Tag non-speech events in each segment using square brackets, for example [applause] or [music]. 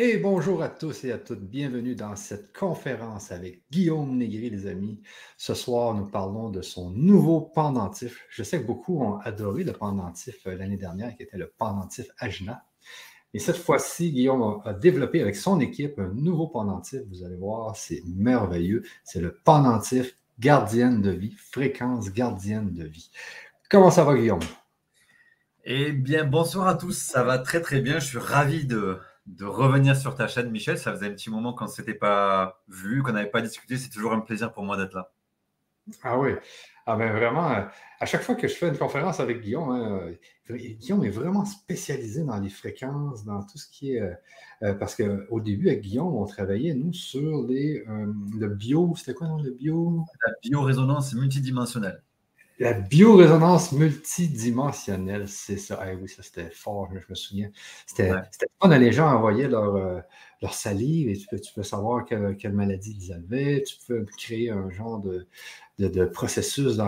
Et bonjour à tous et à toutes. Bienvenue dans cette conférence avec Guillaume Négri, les amis. Ce soir, nous parlons de son nouveau pendentif. Je sais que beaucoup ont adoré le pendentif euh, l'année dernière, qui était le pendentif Ajna. Et cette fois-ci, Guillaume a développé avec son équipe un nouveau pendentif. Vous allez voir, c'est merveilleux. C'est le pendentif gardienne de vie, fréquence gardienne de vie. Comment ça va, Guillaume? Eh bien, bonsoir à tous. Ça va très, très bien. Je suis ravi de, de revenir sur ta chaîne, Michel. Ça faisait un petit moment qu'on ne s'était pas vu, qu'on n'avait pas discuté. C'est toujours un plaisir pour moi d'être là. Ah oui. Ah ben vraiment, euh, à chaque fois que je fais une conférence avec Guillaume, hein, euh, Guillaume est vraiment spécialisé dans les fréquences, dans tout ce qui est. Euh, parce qu'au début, avec Guillaume, on travaillait, nous, sur les, le bio. C'était quoi, non, le bio? La biorésonance multidimensionnelle. La biorésonance multidimensionnelle, c'est ça. Ah oui, ça c'était fort, je me souviens. C'était ouais. fun. Les gens envoyaient leur, euh, leur salive et tu peux, tu peux savoir quelle, maladie ils avaient. Tu peux créer un genre de, de, processus.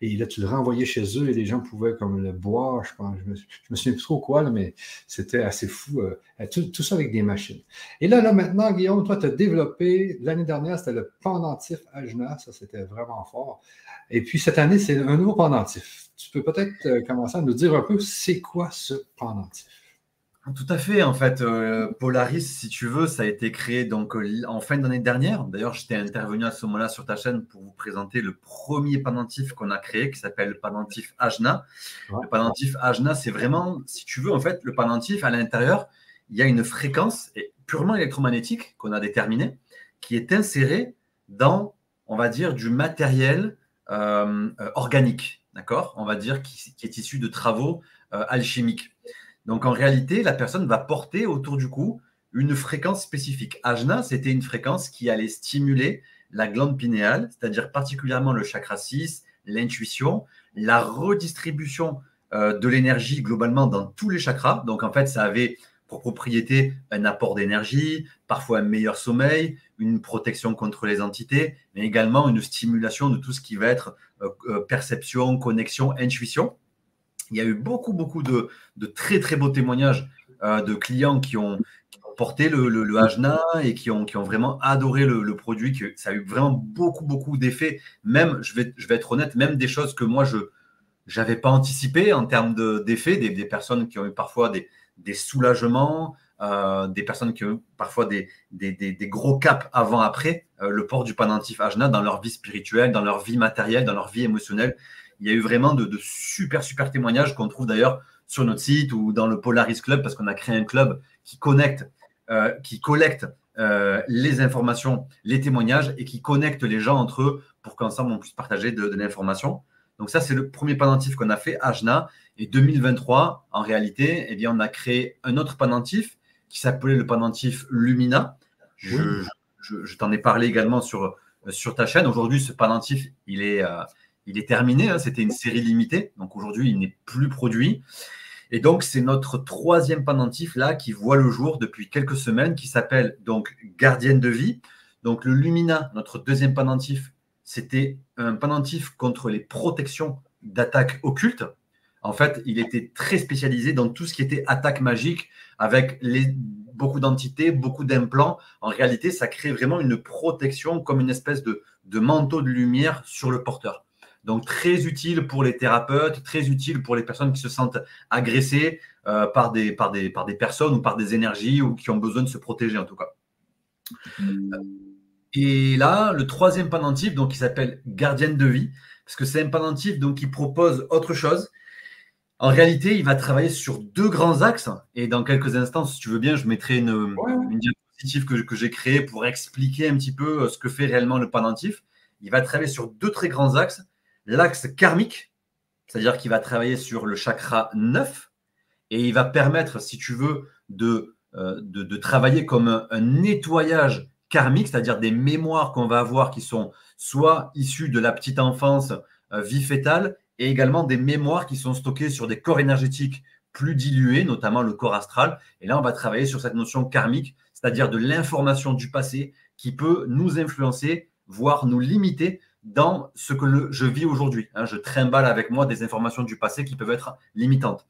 Et là, tu le renvoyais chez eux et les gens pouvaient comme le boire, je pense. Je me, souviens plus trop quoi, là, mais c'était assez fou. Euh, tout, tout, ça avec des machines. Et là, là maintenant, Guillaume, toi, tu as développé, l'année dernière, c'était le pendentif Ajna. Ça, c'était vraiment fort. Et puis cette année, c'est un nouveau pendentif. Tu peux peut-être euh, commencer à nous dire un peu c'est quoi ce pendentif? Tout à fait. En fait, euh, Polaris, si tu veux, ça a été créé donc euh, en fin d'année dernière. D'ailleurs, j'étais intervenu à ce moment-là sur ta chaîne pour vous présenter le premier pendentif qu'on a créé, qui s'appelle le pendentif Ajna. Le pendentif Ajna, c'est vraiment, si tu veux, en fait, le pendentif à l'intérieur, il y a une fréquence purement électromagnétique qu'on a déterminée, qui est insérée dans, on va dire, du matériel euh, organique, d'accord? On va dire qui, est issu de travaux euh, alchimiques. Donc en réalité, la personne va porter autour du cou une fréquence spécifique. Ajna, c'était une fréquence qui allait stimuler la glande pinéale, c'est-à-dire particulièrement le chakra 6, l'intuition, la redistribution de l'énergie globalement dans tous les chakras. Donc en fait, ça avait pour propriété un apport d'énergie, parfois un meilleur sommeil, une protection contre les entités, mais également une stimulation de tout ce qui va être euh, euh, perception, connexion, intuition. Il y a eu beaucoup, beaucoup de, très, très beaux témoignages euh, de clients qui ont, porté le, Hajna et qui ont, vraiment adoré le, produit, ça a eu vraiment beaucoup, beaucoup d'effets. Même, je vais, être honnête, même des choses que moi, je n'avais pas anticipé en termes d'effets, des, personnes qui ont eu parfois des, soulagements, euh, des personnes qui ont parfois des, des, gros caps avant-après euh, le port du pendentif Ajna dans leur vie spirituelle, dans leur vie matérielle, dans leur vie émotionnelle. Il y a eu vraiment de, super, super témoignages qu'on trouve d'ailleurs sur notre site ou dans le Polaris Club parce qu'on a créé un club qui connecte, euh, qui collecte les informations, les témoignages et qui connecte les gens entre eux pour qu'ensemble on puisse partager de, de l'information. Donc ça, c'est le premier pendentif qu'on a fait, Ajna. Et 2023, en réalité, eh bien, on a créé un autre pendentif qui s'appelait le pendentif Lumina. Je, t'en ai parlé également sur, sur ta chaîne. Aujourd'hui, ce pendentif, il est, euh, il est terminé. Hein. C'était une série limitée. Donc aujourd'hui, il n'est plus produit. Et donc, c'est notre troisième pendentif là qui voit le jour depuis quelques semaines, qui s'appelle donc Gardienne de vie. Donc, le Lumina, notre deuxième pendentif, c'était un pendentif contre les protections d'attaques occultes. En fait, il était très spécialisé dans tout ce qui était attaque magique avec beaucoup d'entités, beaucoup d'implants. En réalité, ça crée vraiment une protection comme une espèce de, manteau de lumière sur le porteur. Donc très utile pour les thérapeutes, très utile pour les personnes qui se sentent agressées euh, par, des, par, des, par des personnes ou par des énergies ou qui ont besoin de se protéger en tout cas. Mmh. Et là, le troisième pendentif, donc, qui s'appelle gardienne de vie, parce que c'est un pendentif donc, qui propose autre chose. En réalité, il va travailler sur deux grands axes. Et dans quelques instants, si tu veux bien, je mettrai une, diapositive que, que j'ai créée pour expliquer un petit peu euh, ce que fait réellement le pendentif. Il va travailler sur deux très grands axes. L'axe karmique, c'est-à-dire qu'il va travailler sur le chakra 9 et il va permettre, si tu veux, de, euh, travailler comme un nettoyage karmiques, c'est-à-dire des mémoires qu'on va avoir qui sont soit issues de la petite enfance, euh, vie fétale, et également des mémoires qui sont stockées sur des corps énergétiques plus dilués, notamment le corps astral. Et là, on va travailler sur cette notion karmique, c'est-à-dire de l'information du passé qui peut nous influencer, voire nous limiter dans ce que je vis aujourd'hui. Hein. je trimballe avec moi des informations du passé qui peuvent être limitantes.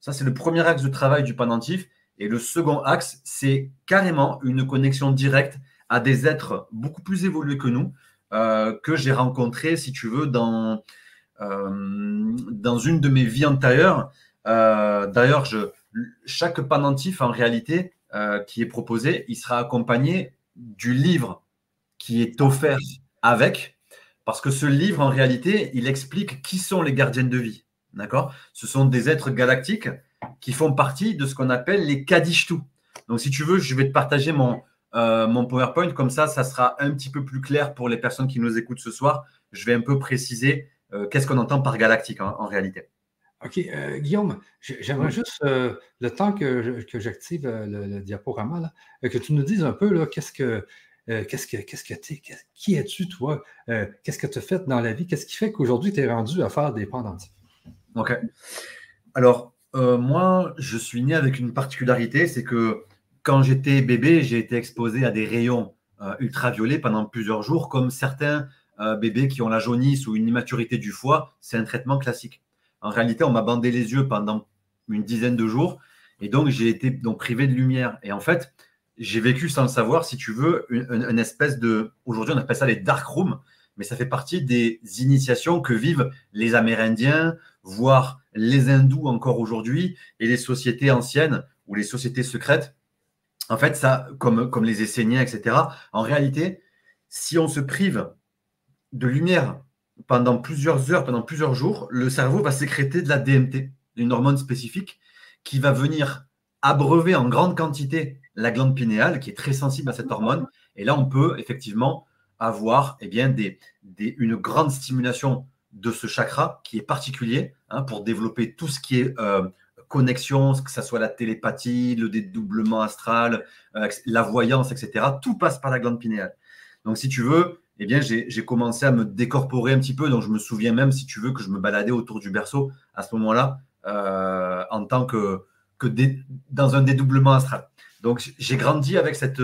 Ça, c'est le premier axe de travail du pendentif. Et le second axe, c'est carrément une connexion directe à des êtres beaucoup plus évolués que nous, euh, que j'ai rencontrés, si tu veux, dans, euh, dans une de mes vies antérieures. Euh, d'ailleurs, chaque pendentif, en réalité, qui est proposé, il sera accompagné du livre qui est offert avec, parce que ce livre, en réalité, il explique qui sont les gardiennes de vie. D'accord? Ce sont des êtres galactiques qui font partie de ce qu'on appelle les Kadishtu. Donc, si tu veux, je vais te partager mon, euh, mon PowerPoint. Comme ça, ça sera un petit peu plus clair pour les personnes qui nous écoutent ce soir. Je vais un peu préciser euh, qu'est-ce qu'on entend par galactique en, réalité. OK. Euh, Guillaume, j'aimerais juste, le temps que, j'active le, diaporama, que tu nous dises un peu qu'est-ce que. Qu'est-ce que, qu'est-ce que es, qui es-tu, toi? qu'est-ce que tu as fait dans la vie? Qu'est-ce qui fait qu'aujourd'hui, tu es rendu à faire des pendentifs? OK. Alors, euh, moi, je suis né avec une particularité, c'est que quand j'étais bébé, j'ai été exposé à des rayons euh, ultraviolets pendant plusieurs jours, comme certains euh, bébés qui ont la jaunisse ou une immaturité du foie, c'est un traitement classique. En réalité, on m'a bandé les yeux pendant une dizaine de jours et donc j'ai été donc privé de lumière. Et en fait, j'ai vécu sans le savoir, si tu veux, une, espèce de. Aujourd'hui, on appelle ça les dark rooms, mais ça fait partie des initiations que vivent les Amérindiens, voire les hindous encore aujourd'hui et les sociétés anciennes ou les sociétés secrètes. En fait, ça, comme, comme les Esséniens, etc., en réalité, si on se prive de lumière pendant plusieurs heures, pendant plusieurs jours, le cerveau va sécréter de la DMT, une hormone spécifique, qui va venir abreuver en grande quantité la glande pinéale, qui est très sensible à cette hormone. Et là, on peut effectivement avoir eh bien, des, une grande stimulation de ce chakra qui est particulier hein, pour développer tout ce qui est euh, connexion, que ce soit la télépathie, le dédoublement astral, euh, la voyance, etc. Tout passe par la glande pinéale. Donc, si tu veux, eh bien, j'ai commencé à me décorporer un petit peu. Donc, je me souviens même, si tu veux, que je me baladais autour du berceau à ce moment-là euh, en tant que, que dans un dédoublement astral. Donc, j'ai grandi avec cette,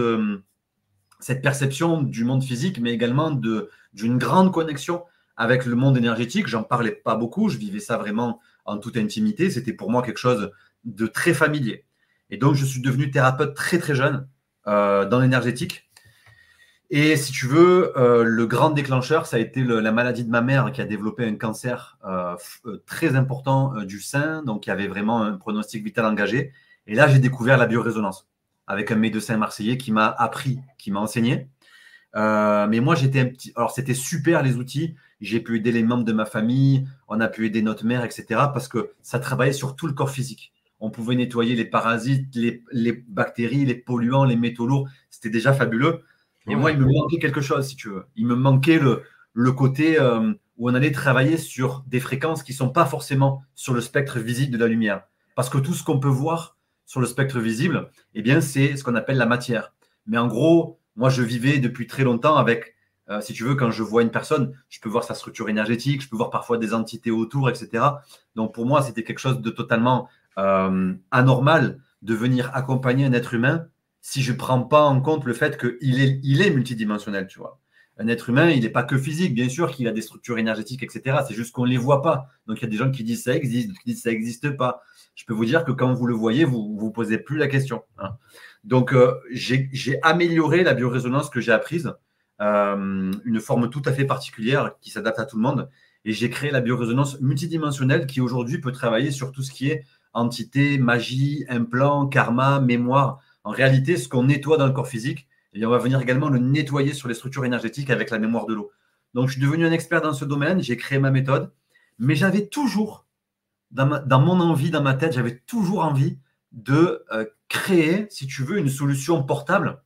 cette perception du monde physique, mais également d'une grande connexion avec le monde énergétique. J'en parlais pas beaucoup, je vivais ça vraiment en toute intimité. C'était pour moi quelque chose de très familier. Et donc, je suis devenu thérapeute très très jeune euh, dans l'énergétique. Et si tu veux, euh, le grand déclencheur, ça a été la maladie de ma mère qui a développé un cancer euh, très important du sein, donc il y avait vraiment un pronostic vital engagé. Et là, j'ai découvert la biorésonance avec un médecin marseillais qui m'a appris, qui m'a enseigné. mais moi, j'étais un petit. Alors, c'était super les outils. J'ai pu aider les membres de ma famille, on a pu aider notre mère, etc. Parce que ça travaillait sur tout le corps physique. On pouvait nettoyer les parasites, les, bactéries, les polluants, les métaux lourds. C'était déjà fabuleux. Et moi, il me manquait quelque chose, si tu veux. Il me manquait le, le côté euh, où on allait travailler sur des fréquences qui ne sont pas forcément sur le spectre visible de la lumière. Parce que tout ce qu'on peut voir sur le spectre visible, eh bien, c'est ce qu'on appelle la matière. Mais en gros, moi, je vivais depuis très longtemps avec euh, si tu veux, quand je vois une personne, je peux voir sa structure énergétique, je peux voir parfois des entités autour, etc. Donc pour moi, c'était quelque chose de totalement euh, anormal de venir accompagner un être humain si je ne prends pas en compte le fait qu'il est, multidimensionnel, tu vois. Un être humain, il n'est pas que physique, bien sûr qu'il a des structures énergétiques, etc. C'est juste qu'on ne les voit pas. Donc il y a des gens qui disent ça existe, qui disent ça n'existe pas. Je peux vous dire que quand vous le voyez, vous ne vous posez plus la question. Hein. Donc euh, j'ai amélioré la biorésonance que j'ai apprise euh, une forme tout à fait particulière qui s'adapte à tout le monde. Et j'ai créé la biorésonance multidimensionnelle qui aujourd'hui peut travailler sur tout ce qui est entité, magie, implant, karma, mémoire. En réalité, ce qu'on nettoie dans le corps physique, et on va venir également le nettoyer sur les structures énergétiques avec la mémoire de l'eau. Donc, je suis devenu un expert dans ce domaine, j'ai créé ma méthode, mais j'avais toujours, dans, dans, mon envie, dans ma tête, j'avais toujours envie de euh, créer, si tu veux, une solution portable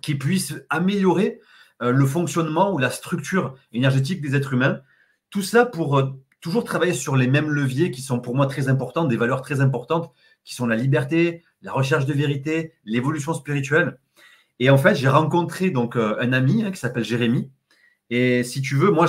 qui puisse améliorer euh, le fonctionnement ou la structure énergétique des êtres humains. Tout ça pour euh, toujours travailler sur les mêmes leviers qui sont pour moi très importants, des valeurs très importantes, qui sont la liberté, la recherche de vérité, l'évolution spirituelle. Et en fait, j'ai rencontré donc euh, un ami hein, qui s'appelle Jérémy. Et si tu veux, moi,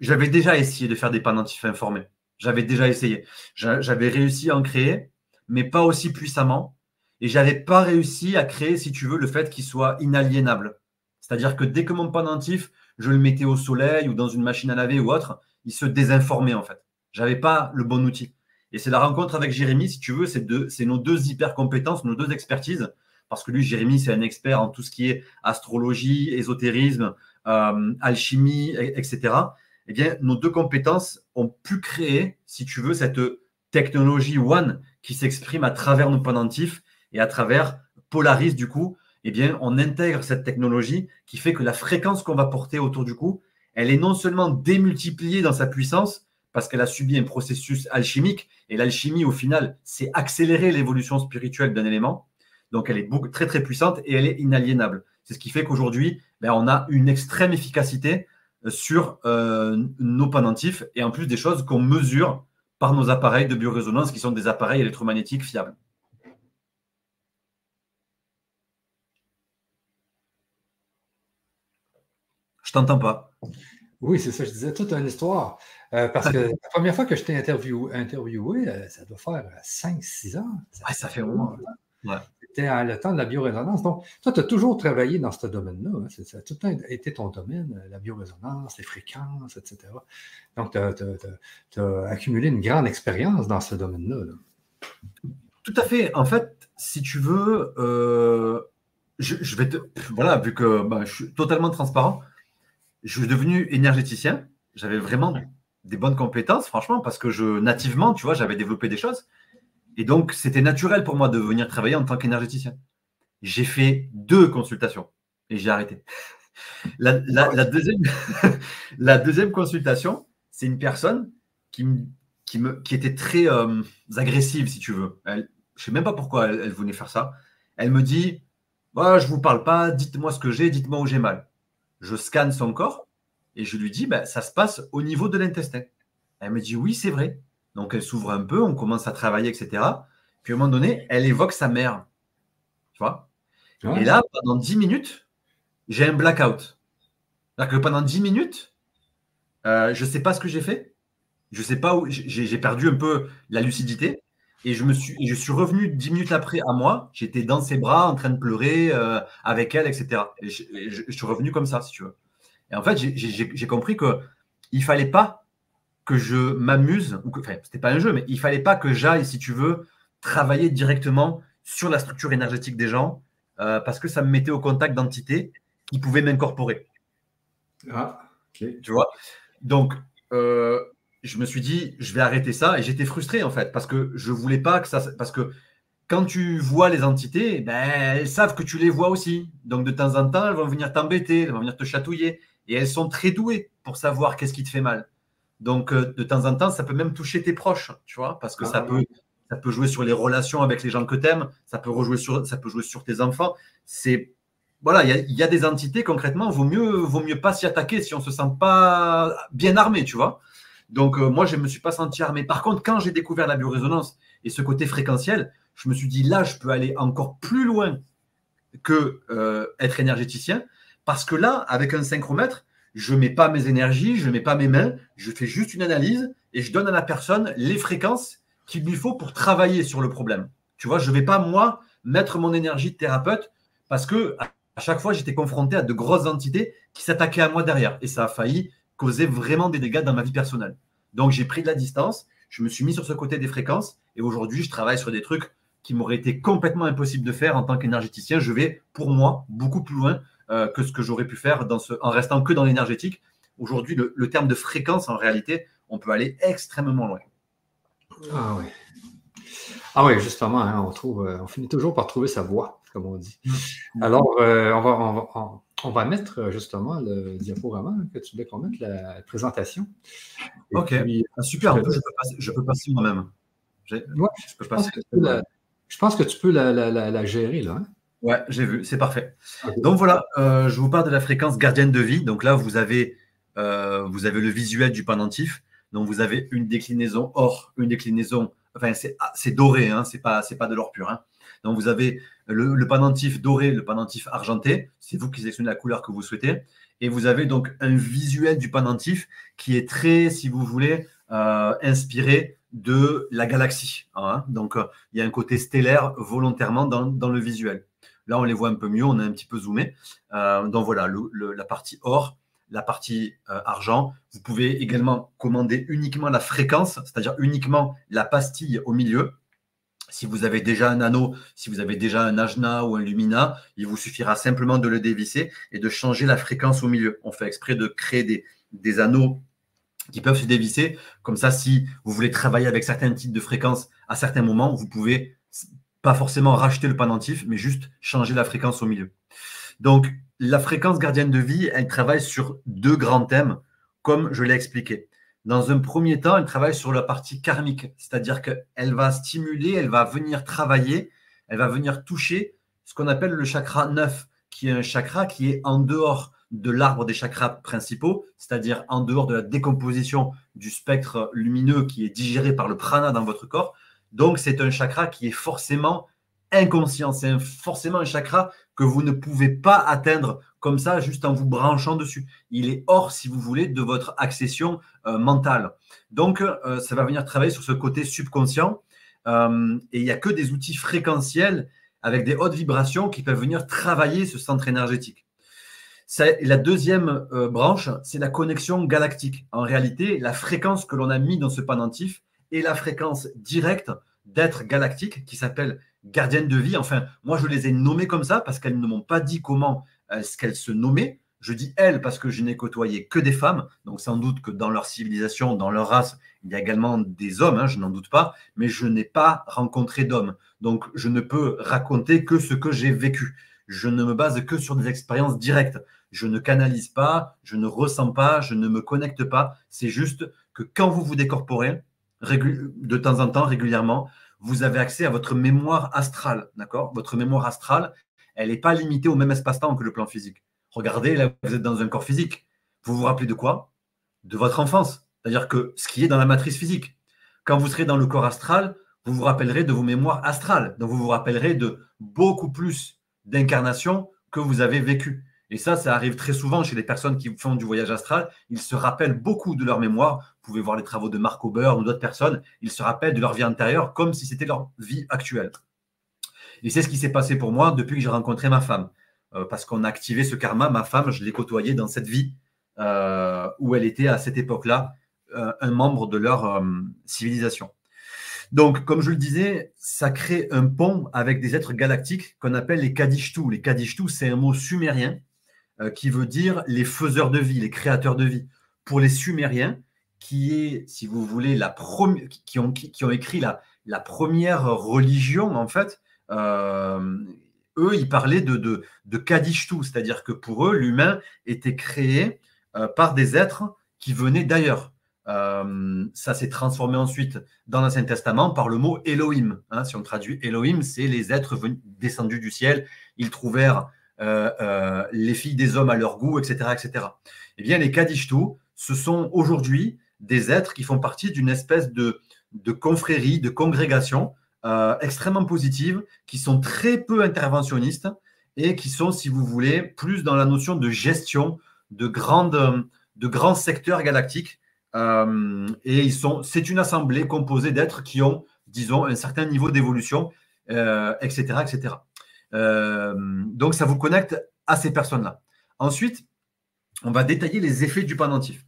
j'avais déjà essayé de faire des pendentifs informés. J'avais déjà essayé. J'avais réussi à en créer, mais pas aussi puissamment. Et j'avais pas réussi à créer, si tu veux, le fait qu'il soit inaliénable. C'est-à-dire que dès que mon pendentif, je le mettais au soleil ou dans une machine à laver ou autre, il se désinformait en fait. Je n'avais pas le bon outil. Et c'est la rencontre avec Jérémy, si tu veux, c'est nos deux hyper compétences, nos deux expertises. Parce que lui, Jérémy, c'est un expert en tout ce qui est astrologie, ésotérisme, euh, alchimie, etc. Eh bien, nos deux compétences ont pu créer, si tu veux, cette technologie One qui s'exprime à travers nos pendentifs et à travers Polaris, du coup, eh bien, on intègre cette technologie qui fait que la fréquence qu'on va porter autour du cou, elle est non seulement démultipliée dans sa puissance, parce qu'elle a subi un processus alchimique, et l'alchimie, au final, c'est accélérer l'évolution spirituelle d'un élément. Donc, elle est très, très puissante et elle est inaliénable. C'est ce qui fait qu'aujourd'hui, ben, on a une extrême efficacité euh, sur euh, nos pendentifs et en plus des choses qu'on mesure par nos appareils de biorésonance qui sont des appareils électromagnétiques fiables. Je t'entends pas. Oui, c'est ça, je disais toute une histoire. Euh, parce que la première fois que je t'ai interviewé, interviewé, euh, ça doit faire 5-6 ans. Ça, ça fait longtemps. Ouais. C'était à le temps de la biorésonance. Donc, toi, tu as toujours travaillé dans ce domaine-là. Hein. Ça a tout le temps été ton domaine, euh, la biorésonance, les fréquences, etc. Donc, tu as, accumulé une grande expérience dans ce domaine-là. Tout à fait. En fait, si tu veux, je, vais te. Voilà, vu que bah, je suis totalement transparent, je suis devenu énergéticien. J'avais vraiment des bonnes compétences, franchement, parce que je, nativement, tu vois, j'avais développé des choses. Et donc, c'était naturel pour moi de venir travailler en tant qu'énergéticien. J'ai fait deux consultations et j'ai arrêté. [laughs] La, deuxième, [laughs] la deuxième consultation, c'est une personne qui, qui, me, qui était très euh, agressive, si tu veux. je ne sais même pas pourquoi elle, elle, venait faire ça. Elle me dit Je ne vous parle pas, dites-moi ce que j'ai, dites-moi où j'ai mal je scanne son corps et je lui dis, ben, ça se passe au niveau de l'intestin. Elle me dit, oui, c'est vrai. Donc elle s'ouvre un peu, on commence à travailler, etc. Puis à un moment donné, elle évoque sa mère. Tu vois? Et là, pendant 10 minutes, j'ai un blackout. C'est-à-dire que pendant 10 minutes, euh, je ne sais pas ce que j'ai fait. Je ne sais pas où. J'ai perdu un peu la lucidité. Et je, me suis, je suis revenu dix minutes après à moi. J'étais dans ses bras en train de pleurer euh, avec elle, etc. Et je, suis revenu comme ça, si tu veux. Et en fait, j'ai compris qu'il ne fallait pas que je m'amuse, ou que, enfin, c'était pas un jeu, mais il fallait pas que j'aille, si tu veux, travailler directement sur la structure énergétique des gens, euh, parce que ça me mettait au contact d'entités qui pouvaient m'incorporer. Ah, ok. Tu vois? Donc, euh, je me suis dit, je vais arrêter ça. Et j'étais frustré, en fait, parce que je voulais pas que ça. Parce que quand tu vois les entités, ben, elles savent que tu les vois aussi. Donc, de temps en temps, elles vont venir t'embêter, elles vont venir te chatouiller. Et elles sont très douées pour savoir qu'est-ce qui te fait mal. Donc, euh, de temps en temps, ça peut même toucher tes proches, tu vois, parce que ça, ah. peut, ça peut jouer sur les relations avec les gens que tu aimes, ça peut, rejouer sur, ça peut jouer sur tes enfants. C'est. Voilà, il y, a des entités, concrètement, vaut mieux, vaut mieux pas s'y attaquer si on ne se sent pas bien armé, tu vois. Donc, euh, moi, je ne me suis pas senti armé. Par contre, quand j'ai découvert la biorésonance et ce côté fréquentiel, je me suis dit, là, je peux aller encore plus loin que euh, être énergéticien. Parce que là, avec un synchromètre, je ne mets pas mes énergies, je ne mets pas mes mains, je fais juste une analyse et je donne à la personne les fréquences qu'il lui faut pour travailler sur le problème. Tu vois, je ne vais pas, moi, mettre mon énergie de thérapeute parce que à chaque fois, j'étais confronté à de grosses entités qui s'attaquaient à moi derrière. Et ça a failli causait vraiment des dégâts dans ma vie personnelle. Donc j'ai pris de la distance, je me suis mis sur ce côté des fréquences et aujourd'hui je travaille sur des trucs qui m'auraient été complètement impossible de faire en tant qu'énergéticien. Je vais pour moi beaucoup plus loin euh, que ce que j'aurais pu faire dans ce, en restant que dans l'énergétique. Aujourd'hui, le, terme de fréquence, en réalité, on peut aller extrêmement loin. Ah oui. Ah oui, justement, hein, on, trouve, euh, on finit toujours par trouver sa voie, comme on dit. Mmh. Alors, euh, on va, on on va mettre euh, justement le diaporama que tu voulais qu'on mette, la présentation. ok, ah, super. je, peux passer, moi-même. je, pense que tu peux la, gérer là. Hein. Ouais, j'ai vu, c'est parfait. Donc voilà, euh, je vous parle de la fréquence gardienne de vie. Donc là, vous avez, euh, vous avez le visuel du pendentif. Donc vous avez une déclinaison or, une déclinaison, enfin c'est ah, doré, hein, c'est pas, pas de l'or pur. Hein. Donc vous avez le, pendentif doré, le pendentif argenté. C'est vous qui sélectionnez la couleur que vous souhaitez. Et vous avez donc un visuel du pendentif qui est très, si vous voulez, euh, inspiré de la galaxie. Hein. Donc euh, il y a un côté stellaire volontairement dans, le visuel. Là, on les voit un peu mieux, on a un petit peu zoomé. Euh, donc voilà, la partie or, la partie argent. Vous pouvez également commander uniquement la fréquence, c'est-à-dire uniquement la pastille au milieu. Si vous avez déjà un anneau, si vous avez déjà un Ajna ou un Lumina, il vous suffira simplement de le dévisser et de changer la fréquence au milieu. On fait exprès de créer des, anneaux qui peuvent se dévisser. Comme ça, si vous voulez travailler avec certains types de fréquences à certains moments, vous pouvez pas forcément racheter le pendentif, mais juste changer la fréquence au milieu. Donc, la fréquence gardienne de vie, elle travaille sur deux grands thèmes, comme je l'ai expliqué. Dans un premier temps, elle travaille sur la partie karmique, c'est-à-dire qu'elle va stimuler, elle va venir travailler, elle va venir toucher ce qu'on appelle le chakra 9, qui est un chakra qui est en dehors de l'arbre des chakras principaux, c'est-à-dire en dehors de la décomposition du spectre lumineux qui est digéré par le prana dans votre corps. Donc, c'est un chakra qui est forcément inconscient. C'est forcément un chakra que vous ne pouvez pas atteindre comme ça, juste en vous branchant dessus. Il est hors, si vous voulez, de votre accession euh, mentale. Donc, euh, ça va venir travailler sur ce côté subconscient. Euh, et il n'y a que des outils fréquentiels avec des hautes vibrations qui peuvent venir travailler ce centre énergétique. La deuxième branche, c'est la connexion galactique. En réalité, la fréquence que l'on a mis dans ce pendentif est la fréquence directe d'être galactique qui s'appelle gardienne de vie. Enfin, moi, je les ai nommées comme ça parce qu'elles ne m'ont pas dit comment est-ce qu'elles se nommaient. Je dis elles parce que je n'ai côtoyé que des femmes. Donc, sans doute que dans leur civilisation, dans leur race, il y a également des hommes, hein, je n'en doute pas, mais je n'ai pas rencontré d'hommes. Donc, je ne peux raconter que ce que j'ai vécu. Je ne me base que sur des expériences directes je ne canalise pas, je ne ressens pas, je ne me connecte pas. C'est juste que quand vous vous décorporez, de temps en temps, régulièrement, vous avez accès à votre mémoire astrale. D'accord? Votre mémoire astrale, elle n'est pas limitée au même espace-temps que le plan physique. Regardez, là, vous êtes dans un corps physique. Vous vous rappelez de quoi? De votre enfance. C'est-à-dire que ce qui est dans la matrice physique. Quand vous serez dans le corps astral, vous vous rappellerez de vos mémoires astrales. Donc, vous vous rappellerez de beaucoup plus d'incarnations que vous avez vécues. Et ça, ça arrive très souvent chez les personnes qui font du voyage astral. Ils se rappellent beaucoup de leur mémoire. Vous pouvez voir les travaux de Marc Aubert ou d'autres personnes. Ils se rappellent de leur vie antérieure comme si c'était leur vie actuelle. Et c'est ce qui s'est passé pour moi depuis que j'ai rencontré ma femme. Euh, parce qu'on a activé ce karma. Ma femme, je l'ai côtoyée dans cette vie euh, où elle était à cette époque-là euh, un membre de leur civilisation. Donc, comme je le disais, ça crée un pont avec des êtres galactiques qu'on appelle les Kadishtu. Les Kadishtu, c'est un mot sumérien qui veut dire les faiseurs de vie, les créateurs de vie. Pour les Sumériens, qui est, si vous voulez, la qui, ont, écrit la, première religion, en fait, eux, ils parlaient de, de, de c'est-à-dire que pour eux, l'humain était créé euh, par des êtres qui venaient d'ailleurs. ça s'est transformé ensuite dans l'Ancien Testament par le mot Elohim. Hein. si on traduit Elohim, c'est les êtres descendus du ciel. Ils trouvèrent euh, euh, les filles des hommes à leur goût, etc. etc. Eh bien, les Kadishtu, ce sont aujourd'hui des êtres qui font partie d'une espèce de confrérie, de congrégation euh, extrêmement positive, qui sont très peu interventionnistes et qui sont, si vous voulez, plus dans la notion de gestion de, grands secteurs galactiques. et ils sont, c'est une assemblée composée d'êtres qui ont, disons, un certain niveau d'évolution, etc., etc. Euh, donc, ça vous connecte à ces personnes-là. Ensuite, on va détailler les effets du pendentif.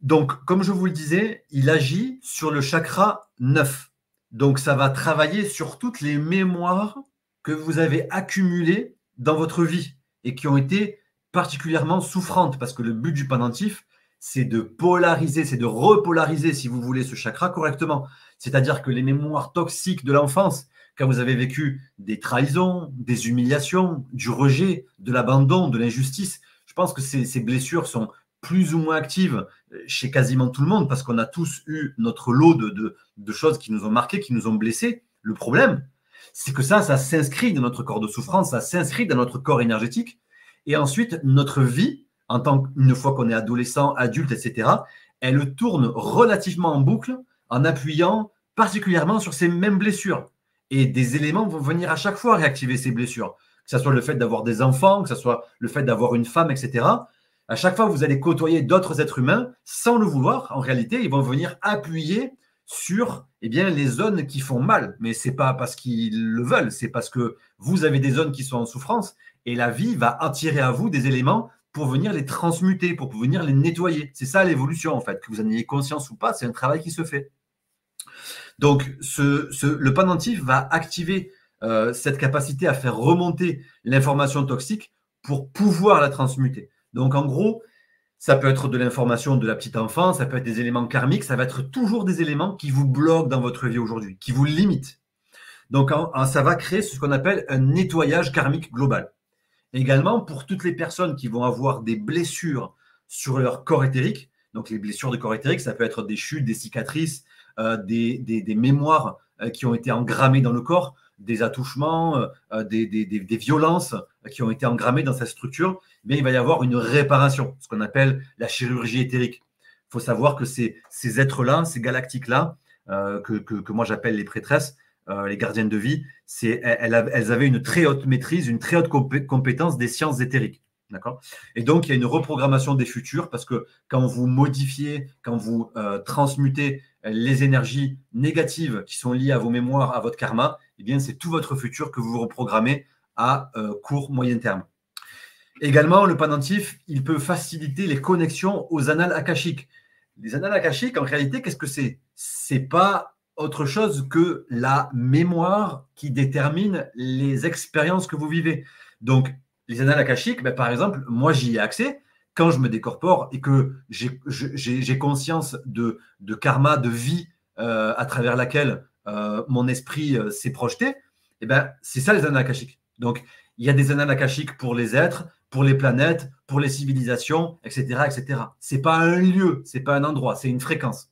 Donc, comme je vous le disais, il agit sur le chakra 9. Donc, ça va travailler sur toutes les mémoires que vous avez accumulées dans votre vie et qui ont été particulièrement souffrantes parce que le but du pendentif, c'est de polariser, c'est de repolariser, si vous voulez, ce chakra correctement. C'est-à-dire que les mémoires toxiques de l'enfance quand vous avez vécu des trahisons, des humiliations, du rejet, de l'abandon, de l'injustice, je pense que ces, blessures sont plus ou moins actives chez quasiment tout le monde parce qu'on a tous eu notre lot de, de, choses qui nous ont marqués, qui nous ont blessés. Le problème, c'est que ça, ça s'inscrit dans notre corps de souffrance, ça s'inscrit dans notre corps énergétique. Et ensuite, notre vie, en tant qu'une fois qu'on est adolescent, adulte, etc., elle tourne relativement en boucle en appuyant particulièrement sur ces mêmes blessures. Et des éléments vont venir à chaque fois réactiver ces blessures. Que ce soit le fait d'avoir des enfants, que ce soit le fait d'avoir une femme, etc. À chaque fois, vous allez côtoyer d'autres êtres humains sans le vouloir. En réalité, ils vont venir appuyer sur eh bien, les zones qui font mal. Mais ce n'est pas parce qu'ils le veulent, c'est parce que vous avez des zones qui sont en souffrance et la vie va attirer à vous des éléments pour venir les transmuter, pour venir les nettoyer. C'est ça l'évolution, en fait. Que vous en ayez conscience ou pas, c'est un travail qui se fait. Donc, le pendentif va activer euh, cette capacité à faire remonter l'information toxique pour pouvoir la transmuter. Donc, en gros, ça peut être de l'information de la petite enfance, ça peut être des éléments karmiques, ça va être toujours des éléments qui vous bloquent dans votre vie aujourd'hui, qui vous limitent. Donc, ça va créer ce qu'on appelle un nettoyage karmique global. Également, pour toutes les personnes qui vont avoir des blessures sur leur corps éthérique, donc les blessures de corps éthérique, ça peut être des chutes, des cicatrices, euh, des, mémoires euh, qui ont été engrammées dans le corps, des attouchements, euh, des, violences qui ont été engrammées dans cette structure, il va y avoir une réparation, ce qu'on appelle la chirurgie éthérique. Il faut savoir que ces, ces êtres-là, ces galactiques-là, que, moi j'appelle les prêtresses, les gardiennes de vie, elles, avaient une très haute maîtrise, une très haute compétence des sciences éthériques. D'accord? Et donc, il y a une reprogrammation des futurs parce que quand vous modifiez, quand vous euh, transmutez les énergies négatives qui sont liées à vos mémoires, à votre karma, eh bien, c'est tout votre futur que vous reprogrammez à euh, court, moyen terme. Également, le pendentif, il peut faciliter les connexions aux annales akashiques. Les annales akashiques, en réalité, qu'est-ce que c'est? C'est pas autre chose que la mémoire qui détermine les expériences que vous vivez. Donc, les annales akashiques, ben, par exemple, moi j'y ai accès quand je me décorpore et que j'ai conscience de, karma, de vie euh, à travers laquelle euh, mon esprit euh, s'est projeté, et ben, c'est ça les annales. Donc, il y a des annales pour les êtres, pour les planètes, pour les civilisations, etc. etc. Ce n'est pas un lieu, ce n'est pas un endroit, c'est une fréquence.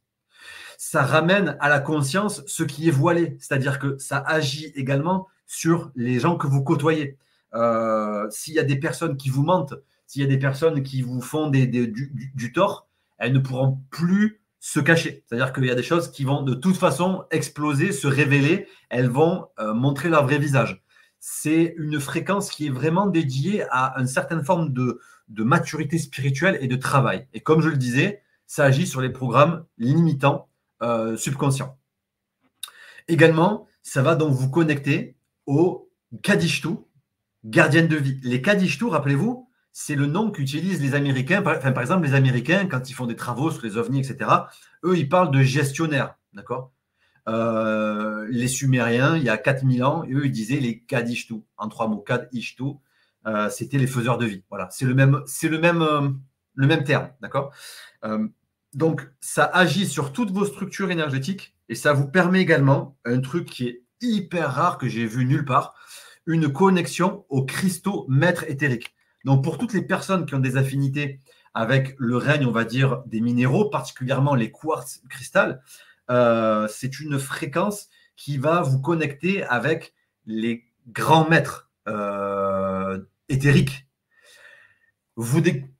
Ça ramène à la conscience ce qui est voilé, c'est-à-dire que ça agit également sur les gens que vous côtoyez. Euh, s'il y a des personnes qui vous mentent, s'il y a des personnes qui vous font du, tort, elles ne pourront plus se cacher. C'est-à-dire qu'il y a des choses qui vont de toute façon exploser, se révéler, elles vont euh, montrer leur vrai visage. C'est une fréquence qui est vraiment dédiée à une certaine forme de, maturité spirituelle et de travail. Et comme je le disais, ça agit sur les programmes limitants euh, subconscients. Également, ça va donc vous connecter au Kadishtu, gardienne de vie. Les Kadishtu, rappelez-vous, c'est le nom qu'utilisent les Américains. Par, enfin, par exemple, les Américains, quand ils font des travaux sur les ovnis, etc., eux, ils parlent de gestionnaires. D'accord? Euh, Les Sumériens, il y a 4000 ans, eux, ils disaient les Kadishtu. En trois mots, Kadishtu, euh, c'était les faiseurs de vie. Voilà, c'est le même, c'est le même, euh, le même terme. D'accord? Donc, ça agit sur toutes vos structures énergétiques et ça vous permet également un truc qui est hyper rare que j'ai vu nulle part une connexion aux cristaux maîtres éthériques. Donc, pour toutes les personnes qui ont des affinités avec le règne, on va dire, des minéraux, particulièrement les quartz cristal, euh, c'est une fréquence qui va vous connecter avec les grands maîtres euh, éthériques.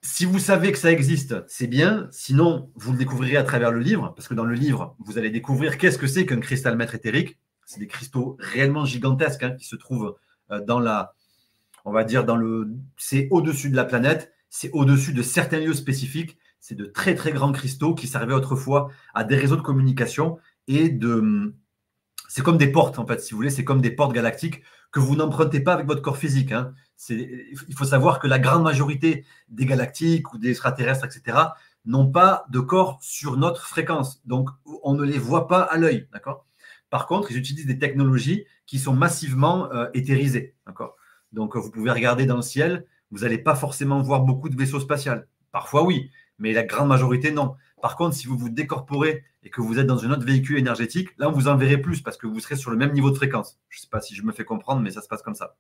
Si vous savez que ça existe, c'est bien. Sinon, vous le découvrirez à travers le livre, parce que dans le livre, vous allez découvrir qu'est-ce que c'est qu'un cristal maître éthérique. C'est des cristaux réellement gigantesques hein, qui se trouvent dans la, on va dire, dans le, c'est au-dessus de la planète, c'est au-dessus de certains lieux spécifiques. C'est de très très grands cristaux qui servaient autrefois à des réseaux de communication et de, c'est comme des portes en fait, si vous voulez, c'est comme des portes galactiques que vous n'empruntez pas avec votre corps physique. Hein. il faut savoir que la grande majorité des galactiques ou des extraterrestres, etc., n'ont pas de corps sur notre fréquence. Donc, on ne les voit pas à l'œil. D'accord? Par contre, ils utilisent des technologies qui sont massivement euh, éthérisés. D'accord? Donc, vous pouvez regarder dans le ciel, vous n'allez pas forcément voir beaucoup de vaisseaux spatiaux. Parfois, oui, mais la grande majorité, non. Par contre, si vous vous décorporez et que vous êtes dans un autre véhicule énergétique, là, vous en verrez plus parce que vous serez sur le même niveau de fréquence. Je ne sais pas si je me fais comprendre, mais ça se passe comme ça.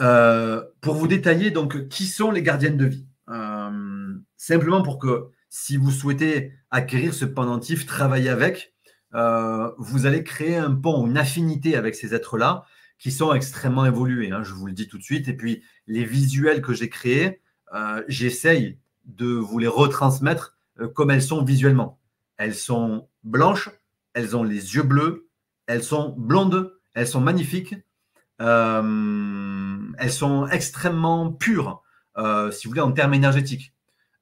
Euh, pour vous détailler, donc, qui sont les gardiennes de vie? Euh, Simplement pour que si vous souhaitez acquérir ce pendentif, travailler avec, euh, vous allez créer un pont, une affinité avec ces êtres-là qui sont extrêmement évolués, hein, je vous le dis tout de suite. Et puis, les visuels que j'ai créés, euh, j'essaye de vous les retransmettre euh, comme elles sont visuellement. Elles sont blanches, elles ont les yeux bleus, elles sont blondes, elles sont magnifiques, elles sont extrêmement pures, si vous voulez, en termes énergétiques.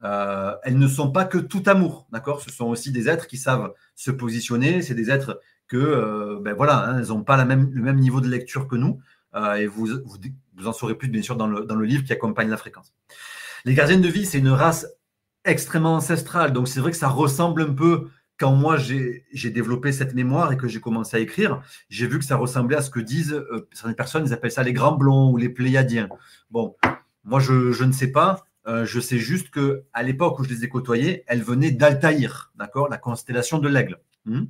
Euh, elles ne sont pas que tout amour, d'accord? Ce sont aussi des êtres qui savent se positionner. C'est des êtres que, euh, ben voilà, hein, elles n'ont pas le même niveau de lecture que nous. et vous, vous, en saurez plus, bien sûr, dans le, dans le livre qui accompagne la fréquence. Les gardiennes de vie, c'est une race extrêmement ancestrale. Donc, c'est vrai que ça ressemble un peu quand moi j'ai développé cette mémoire et que j'ai commencé à écrire, j'ai vu que ça ressemblait à ce que disent euh, certaines personnes, ils appellent ça les grands blonds ou les pléiadiens. Bon, moi je, ne sais pas, euh, je sais juste que à l'époque où je les ai côtoyées, elles venaient d'Altaïr, d'accord, la constellation de l'aigle. Hmm.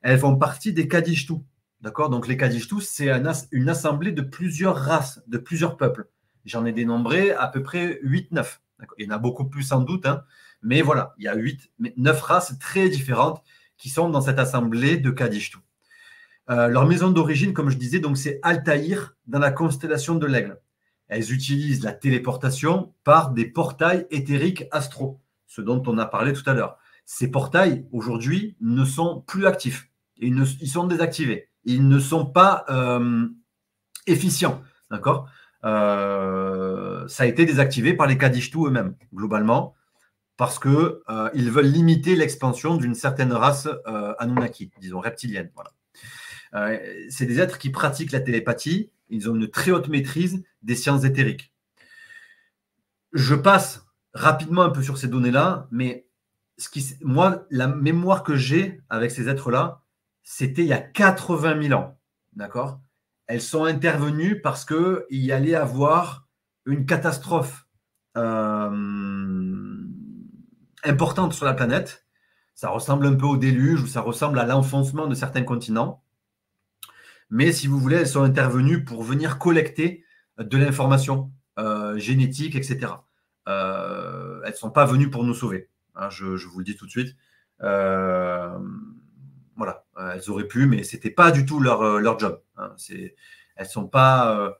elles font partie des Kadishtou, d'accord. Donc les Kadishtou, c'est une assemblée de plusieurs races, de plusieurs peuples. J'en ai dénombré à peu près 8-9. Il y en a beaucoup plus sans doute, hein. Mais voilà, il y a huit, neuf races très différentes qui sont dans cette assemblée de Kadishtu. Euh, leur maison d'origine, comme je disais, donc c'est Altaïr dans la constellation de l'Aigle. Elles utilisent la téléportation par des portails éthériques astro, ce dont on a parlé tout à l'heure. Ces portails, aujourd'hui, ne sont plus actifs. Ils, sont désactivés. Ils ne sont pas euh, efficients. D'accord? Euh, Ça a été désactivé par les Kadishtu eux-mêmes, globalement parce qu'ils euh, veulent limiter l'expansion d'une certaine race Anunnaki, disons reptilienne. Voilà. C'est des êtres qui pratiquent la télépathie, ils ont une très haute maîtrise des sciences éthériques. Je passe rapidement un peu sur ces données-là, mais ce qui, moi, la mémoire que j'ai avec ces êtres-là, c'était il y a 80 000 ans. D'accord? Elles sont intervenues parce qu'il y allait avoir une catastrophe importante sur la planète. Ça ressemble un peu au déluge ou ça ressemble à l'enfoncement de certains continents. Mais si vous voulez, elles sont intervenues pour venir collecter de l'information euh, génétique, etc. Euh, elles ne sont pas venues pour nous sauver. Hein, je, vous le dis tout de suite. Euh, voilà, elles auraient pu, mais ce n'était pas du tout leur, leur job. Hein. elles pas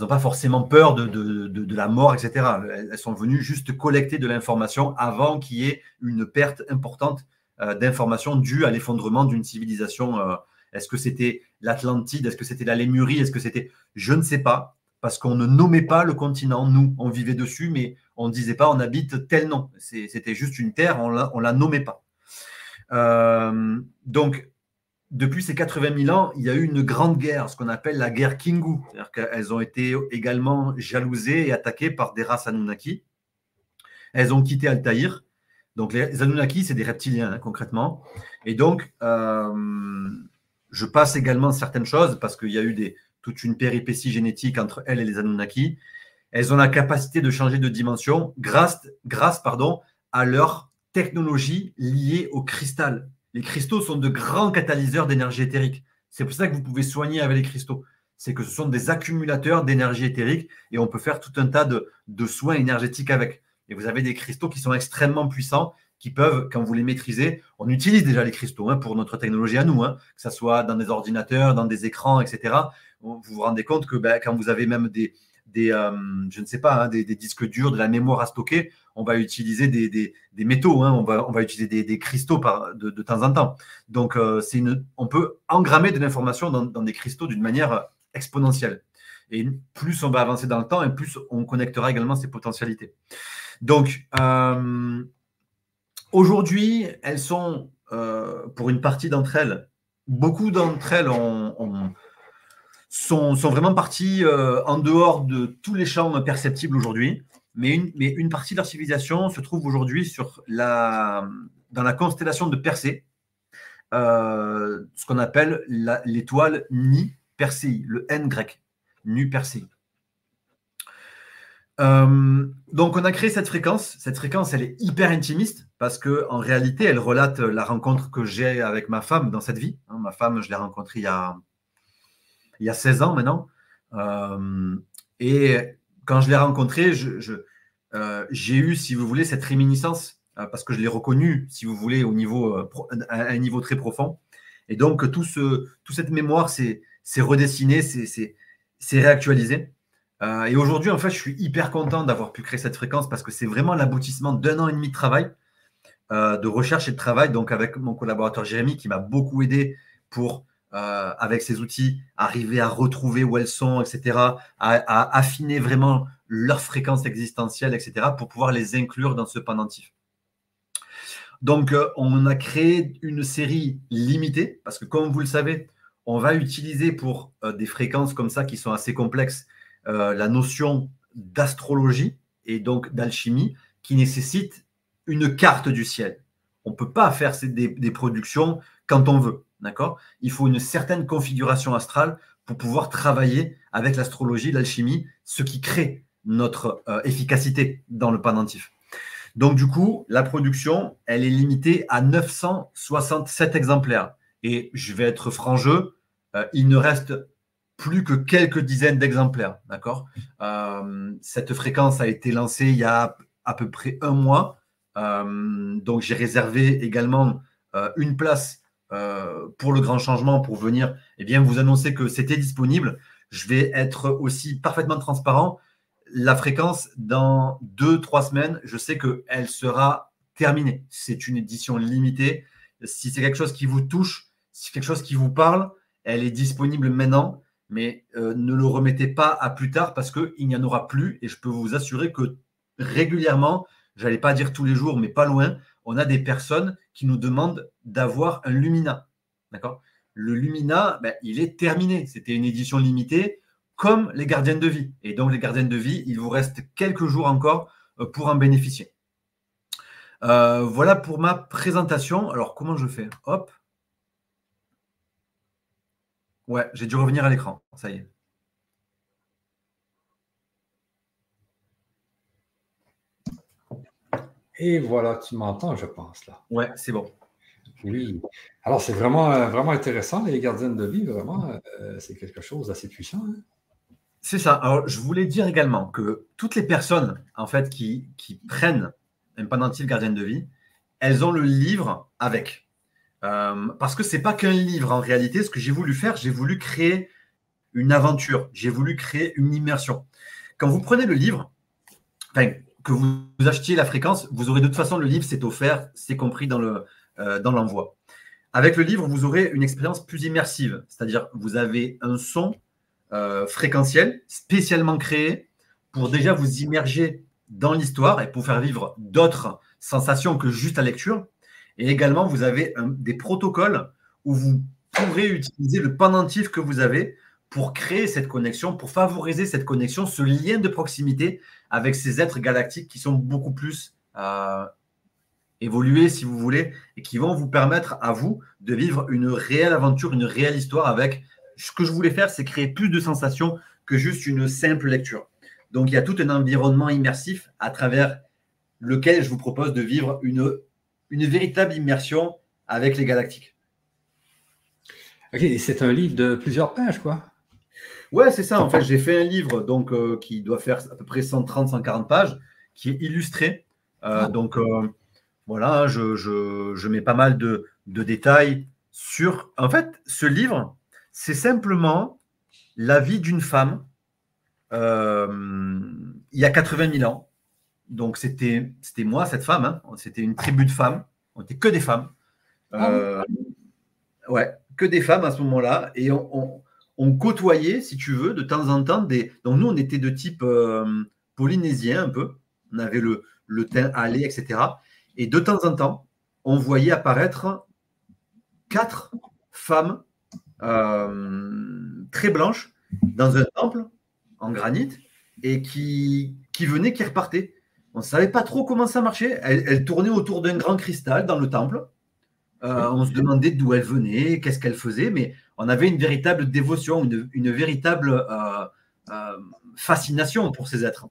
n'ont pas forcément peur de, la mort, etc. Elles, sont venues juste collecter de l'information avant qu'il y ait une perte importante euh, d'informations due à l'effondrement d'une civilisation. Euh. Est-ce que c'était l'Atlantide? Est-ce que c'était la Lémurie? Est-ce que c'était... Je ne sais pas, parce qu'on ne nommait pas le continent. Nous, on vivait dessus, mais on ne disait pas on habite tel nom. C'était juste une terre, on ne la nommait pas. Euh, donc, depuis ces 80 000 ans, il y a eu une grande guerre, ce qu'on appelle la guerre Kingu. C'est-à-dire qu'elles ont été également jalousées et attaquées par des races Anunnaki. Elles ont quitté Altaïr. Donc les Anunnaki, c'est des reptiliens hein, concrètement. Et donc, euh, je passe également certaines choses parce qu'il y a eu toute une péripétie génétique entre elles et les Anunnaki. Elles ont la capacité de changer de dimension grâce, à leur technologie liée au cristal les cristaux sont de grands catalyseurs d'énergie éthérique. C'est pour ça que vous pouvez soigner avec les cristaux. C'est que ce sont des accumulateurs d'énergie éthérique et on peut faire tout un tas de, soins énergétiques avec. Et vous avez des cristaux qui sont extrêmement puissants, qui peuvent, quand vous les maîtrisez, on utilise déjà les cristaux hein, pour notre technologie à nous, hein, que ce soit dans des ordinateurs, dans des écrans, etc. Vous vous rendez compte que ben, quand vous avez même des, euh, je ne sais pas, hein, des, disques durs, de la mémoire à stocker, on va utiliser des, métaux, on, va, utiliser des, cristaux de, temps en temps. Donc, euh, on peut engrammer de l'information dans, des cristaux d'une manière exponentielle. Et plus on va avancer dans le temps, et plus on connectera également ces potentialités. Donc, euh, aujourd'hui, elles sont, pour une partie d'entre elles, beaucoup d'entre elles ont sont, vraiment partis euh, en dehors de tous les champs perceptibles aujourd'hui. Mais une, mais une partie de leur civilisation se trouve aujourd'hui la, dans la constellation de Persée, euh, ce qu'on appelle l'étoile Ni Persei, le N grec, Nu Persei. Euh, donc on a créé cette fréquence. Cette fréquence, elle est hyper intimiste parce que en réalité, elle relate la rencontre que j'ai avec ma femme dans cette vie. Hein, ma femme, je l'ai rencontrée il y a il y a 16 ans maintenant. Euh, et quand je l'ai rencontré, euh, j'ai eu, si vous voulez, cette réminiscence, euh, parce que je l'ai reconnu, si vous voulez, au niveau, à un niveau très profond. Et donc, tout ce, toute cette mémoire s'est redessinée, c'est réactualisé. et aujourd'hui, en fait, je suis hyper content d'avoir pu créer cette fréquence parce que c'est vraiment l'aboutissement d'un an et demi de travail, de recherche et de travail, donc avec mon collaborateur Jérémy qui m'a beaucoup aidé pour euh, avec ces outils, arriver à retrouver où elles sont, etc., à, affiner vraiment leur fréquence existentielle, etc., pour pouvoir les inclure dans ce pendentif. Donc, euh, on a créé une série limitée, parce que comme vous le savez, on va utiliser pour euh, des fréquences comme ça qui sont assez complexes euh, la notion d'astrologie et donc d'alchimie qui nécessite une carte du ciel. On ne peut pas faire des, productions quand on veut. Il faut une certaine configuration astrale pour pouvoir travailler avec l'astrologie, l'alchimie, ce qui crée notre euh, efficacité dans le pendentif. Donc, du coup, la production, elle est limitée à 967 exemplaires. Et je vais être franc euh, il ne reste plus que quelques dizaines d'exemplaires. D'accord? Euh, Cette fréquence a été lancée il y a à peu près un mois. Donc, j'ai réservé également une place pour le grand changement pour venir eh bien, vous annoncer que c'était disponible. Je vais être aussi parfaitement transparent la fréquence, dans deux, trois semaines, je sais qu'elle sera terminée. C'est une édition limitée. Si c'est quelque chose qui vous touche, si c'est quelque chose qui vous parle, elle est disponible maintenant, mais euh, ne le remettez pas à plus tard parce qu'il n'y en aura plus. Et je peux vous assurer que régulièrement, j'allais pas dire tous les jours, mais pas loin, on a des personnes qui nous demandent d'avoir un Lumina. D'accord? Le Lumina, ben, il est terminé. C'était une édition limitée comme les gardiennes de vie. Et donc, les gardiennes de vie, il vous reste quelques jours encore euh, pour en bénéficier. Euh, voilà pour ma présentation. Alors, comment je fais? Hop. Ouais, j'ai dû revenir à l'écran. Ça y est. Et voilà, tu m'entends, je pense, là. Ouais, c'est bon. Oui. Alors, c'est vraiment, euh, vraiment intéressant, les gardiennes de vie, vraiment, c'est quelque chose d'assez puissant. Hein. C'est ça. Alors, je voulais dire également que toutes les personnes, en fait, qui, prennent un pendentif gardienne de vie, elles ont le livre avec. Euh, parce que c'est pas qu'un livre en réalité. Ce que j'ai voulu faire, j'ai voulu créer une aventure. J'ai voulu créer une immersion. Quand vous prenez le livre, enfin, que vous, achetiez la fréquence, vous aurez de toute façon le livre, c'est offert, c'est compris dans le euh, l'envoi. Avec le livre, vous aurez une expérience plus immersive, c'est-à-dire vous avez un son euh, fréquentiel spécialement créé pour déjà vous immerger dans l'histoire et pour faire vivre d'autres sensations que juste la lecture. Et également, vous avez des protocoles où vous pourrez utiliser le pendentif que vous avez pour créer cette connexion, pour favoriser cette connexion, ce lien de proximité avec ces êtres galactiques qui sont beaucoup plus euh, évolués, si vous voulez, et qui vont vous permettre à vous de vivre une réelle aventure, une réelle histoire avec ce que je voulais faire, c'est créer plus de sensations que juste une simple lecture. Donc, il y a tout un environnement immersif à travers lequel je vous propose de vivre une, une véritable immersion avec les galactiques. Ok, c'est un livre de plusieurs pages, quoi. Ouais, c'est ça. En fait, j'ai fait un livre donc euh, qui doit faire à peu près 130-140 pages, qui est illustré. Euh, ah. Donc, euh, voilà, je, je, mets pas mal de, de détails sur. En fait, ce livre, c'est simplement la vie d'une femme il y a 80 000 ans. Donc, c'était moi, cette femme. Hein. C'était une tribu de femmes. On n'était que des femmes. Ah ouais, que des femmes à ce moment-là. Et on, côtoyait, si tu veux, de temps en temps des. Donc, nous, on était de type euh, polynésien un peu. On avait le, le teint allé, etc. Et de temps en temps, on voyait apparaître quatre femmes euh, très blanche dans un temple en granit et qui, qui venait, qui repartait. On ne savait pas trop comment ça marchait. Elle, tournait autour d'un grand cristal dans le temple. Euh, on se demandait d'où elle venait, qu'est-ce qu'elle faisait, mais on avait une véritable dévotion, une, véritable euh, fascination pour ces êtres.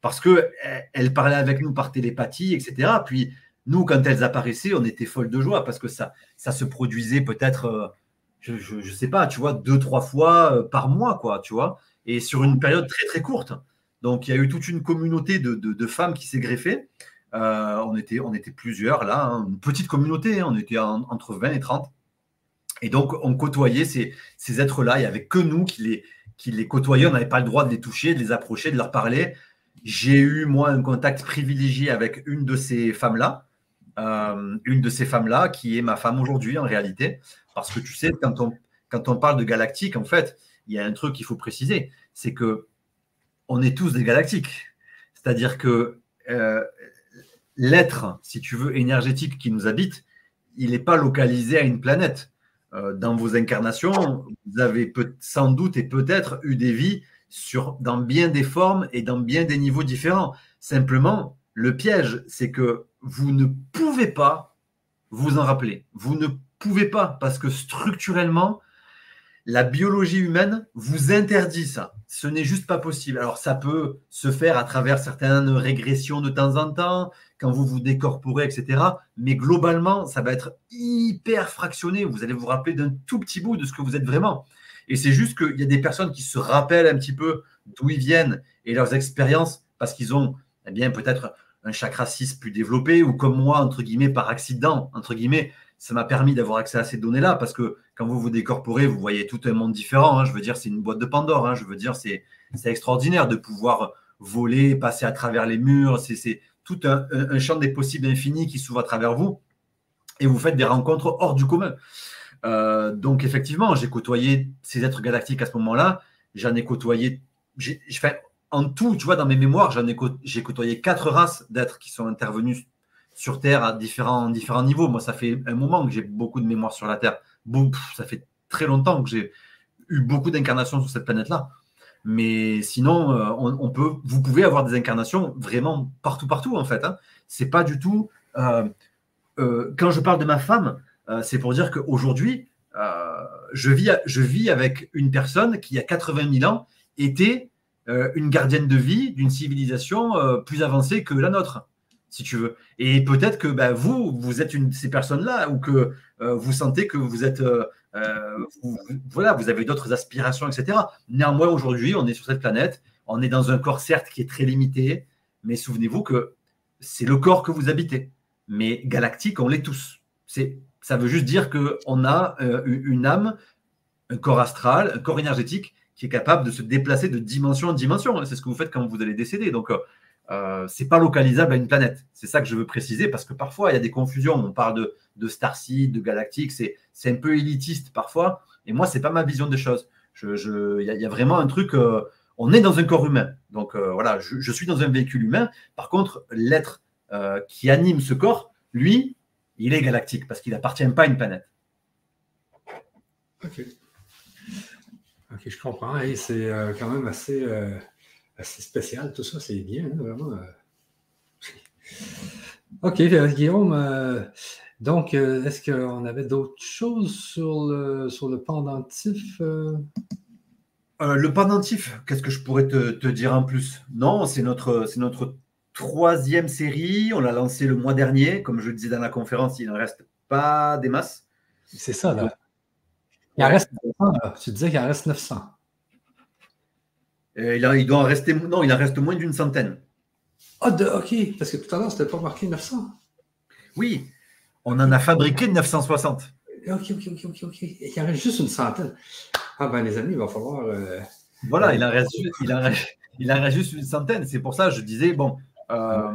Parce qu'elle parlait avec nous par télépathie, etc. Puis nous, quand elles apparaissaient, on était folles de joie parce que ça, ça se produisait peut-être je, je, sais pas, tu vois, deux, trois fois euh, par mois, quoi, tu vois, et sur une période très, très courte. Donc, il y a eu toute une communauté de, de, femmes qui s'est greffée. Euh, on, était, on était plusieurs là, hein, une petite communauté, hein, on était entre 20 et 30. Et donc, on côtoyait ces, êtres-là. Il n'y avait que nous qui les, qui les côtoyions. On n'avait pas le droit de les toucher, de les approcher, de leur parler. J'ai eu, moi, un contact privilégié avec une de ces femmes-là. Euh, une de ces femmes-là, qui est ma femme aujourd'hui en réalité. Parce que tu sais, quand on, quand on parle de galactique, en fait, il y a un truc qu'il faut préciser, c'est que on est tous des galactiques. C'est-à-dire que euh, l'être, si tu veux, énergétique qui nous habite, il n'est pas localisé à une planète. Euh, dans vos incarnations, vous avez sans doute et peut-être eu des vies sur, dans bien des formes et dans bien des niveaux différents. Simplement, le piège, c'est que vous ne pouvez pas vous en rappeler. Vous ne pouvez pas parce que structurellement, la biologie humaine vous interdit ça. Ce n'est juste pas possible. Alors ça peut se faire à travers certaines régressions de temps en temps, quand vous vous décorporez, etc. Mais globalement, ça va être hyper fractionné. Vous allez vous rappeler d'un tout petit bout de ce que vous êtes vraiment. Et c'est juste qu'il y a des personnes qui se rappellent un petit peu d'où ils viennent et leurs expériences parce qu'ils ont eh bien peut-être un chakra 6 plus développé ou comme moi, entre guillemets, par accident, entre guillemets, ça m'a permis d'avoir accès à ces données-là parce que quand vous vous décorporez, vous voyez tout un monde différent. Hein. Je veux dire, c'est une boîte de Pandore. Hein. Je veux dire, c'est extraordinaire de pouvoir voler, passer à travers les murs. C'est tout un, champ des possibles infini qui s'ouvre à travers vous et vous faites des rencontres hors du commun. Euh, donc, effectivement, j'ai côtoyé ces êtres galactiques à ce moment-là. J'en ai côtoyé. en tout, tu vois, dans mes mémoires, j'en ai j'ai côtoyé quatre races d'êtres qui sont intervenus sur Terre à différents, différents niveaux. Moi, ça fait un moment que j'ai beaucoup de mémoire sur la Terre. Ça fait très longtemps que j'ai eu beaucoup d'incarnations sur cette planète-là. Mais sinon, euh, vous pouvez avoir des incarnations vraiment partout, partout, en fait. Hein. C'est pas du tout. Euh, euh, quand je parle de ma femme, c'est pour dire qu'aujourd'hui, je, vis, je vis avec une personne qui, il y a 80 000 ans, était une gardienne de vie d'une civilisation plus avancée que la nôtre si tu veux. Et peut-être que bah, vous, vous êtes une de ces personnes-là, ou que euh, vous sentez que vous êtes, euh, euh, voilà, vous avez d'autres aspirations, etc. Néanmoins, aujourd'hui, on est sur cette planète, on est dans un corps certes qui est très limité, mais souvenez-vous que c'est le corps que vous habitez. Mais galactique, on l'est tous. C'est, ça veut juste dire que on a une âme, un corps astral, un corps énergétique qui est capable de se déplacer de dimension en dimension. C'est ce que vous faites quand vous allez décéder. Donc, c'est pas localisable à une planète. C'est ça que je veux préciser parce que parfois il y a des confusions. On parle de, de Starseed, de galactique, c'est, un peu élitiste parfois. Et moi, c'est pas ma vision des choses. Il y, a, vraiment un truc. Euh, on est dans un corps humain. Donc euh, voilà, je, suis dans un véhicule humain. Par contre, l'être qui anime ce corps, lui, il est galactique parce qu'il n'appartient pas à une planète. Ok. Ok, je comprends. Et c'est quand même assez c'est spécial, tout ça, c'est bien, hein, vraiment. Euh. [laughs] OK, euh, Guillaume, euh, donc, est-ce qu'on avait d'autres choses sur le, sur le pendentif? le pendentif, qu'est-ce que je pourrais te, dire en plus? Non, c'est notre, c'est notre troisième série. On l'a lancé le mois dernier. Comme je le disais dans la conférence, il n'en reste pas des masses. C'est ça, là. Il en reste 900, Tu disais qu'il en reste 900. Euh, il, doit en rester, non, il en reste moins d'une centaine. Ah, ok, parce que tout à l'heure, c'était pas marqué 900. Oui, on en a fabriqué 960. Ok, ok, ok, ok, ok. Il en reste juste une centaine. Ah ben les amis, il va falloir. Euh, voilà, il en, reste, il, en reste, il en reste juste une centaine. C'est pour ça que je disais, bon, euh,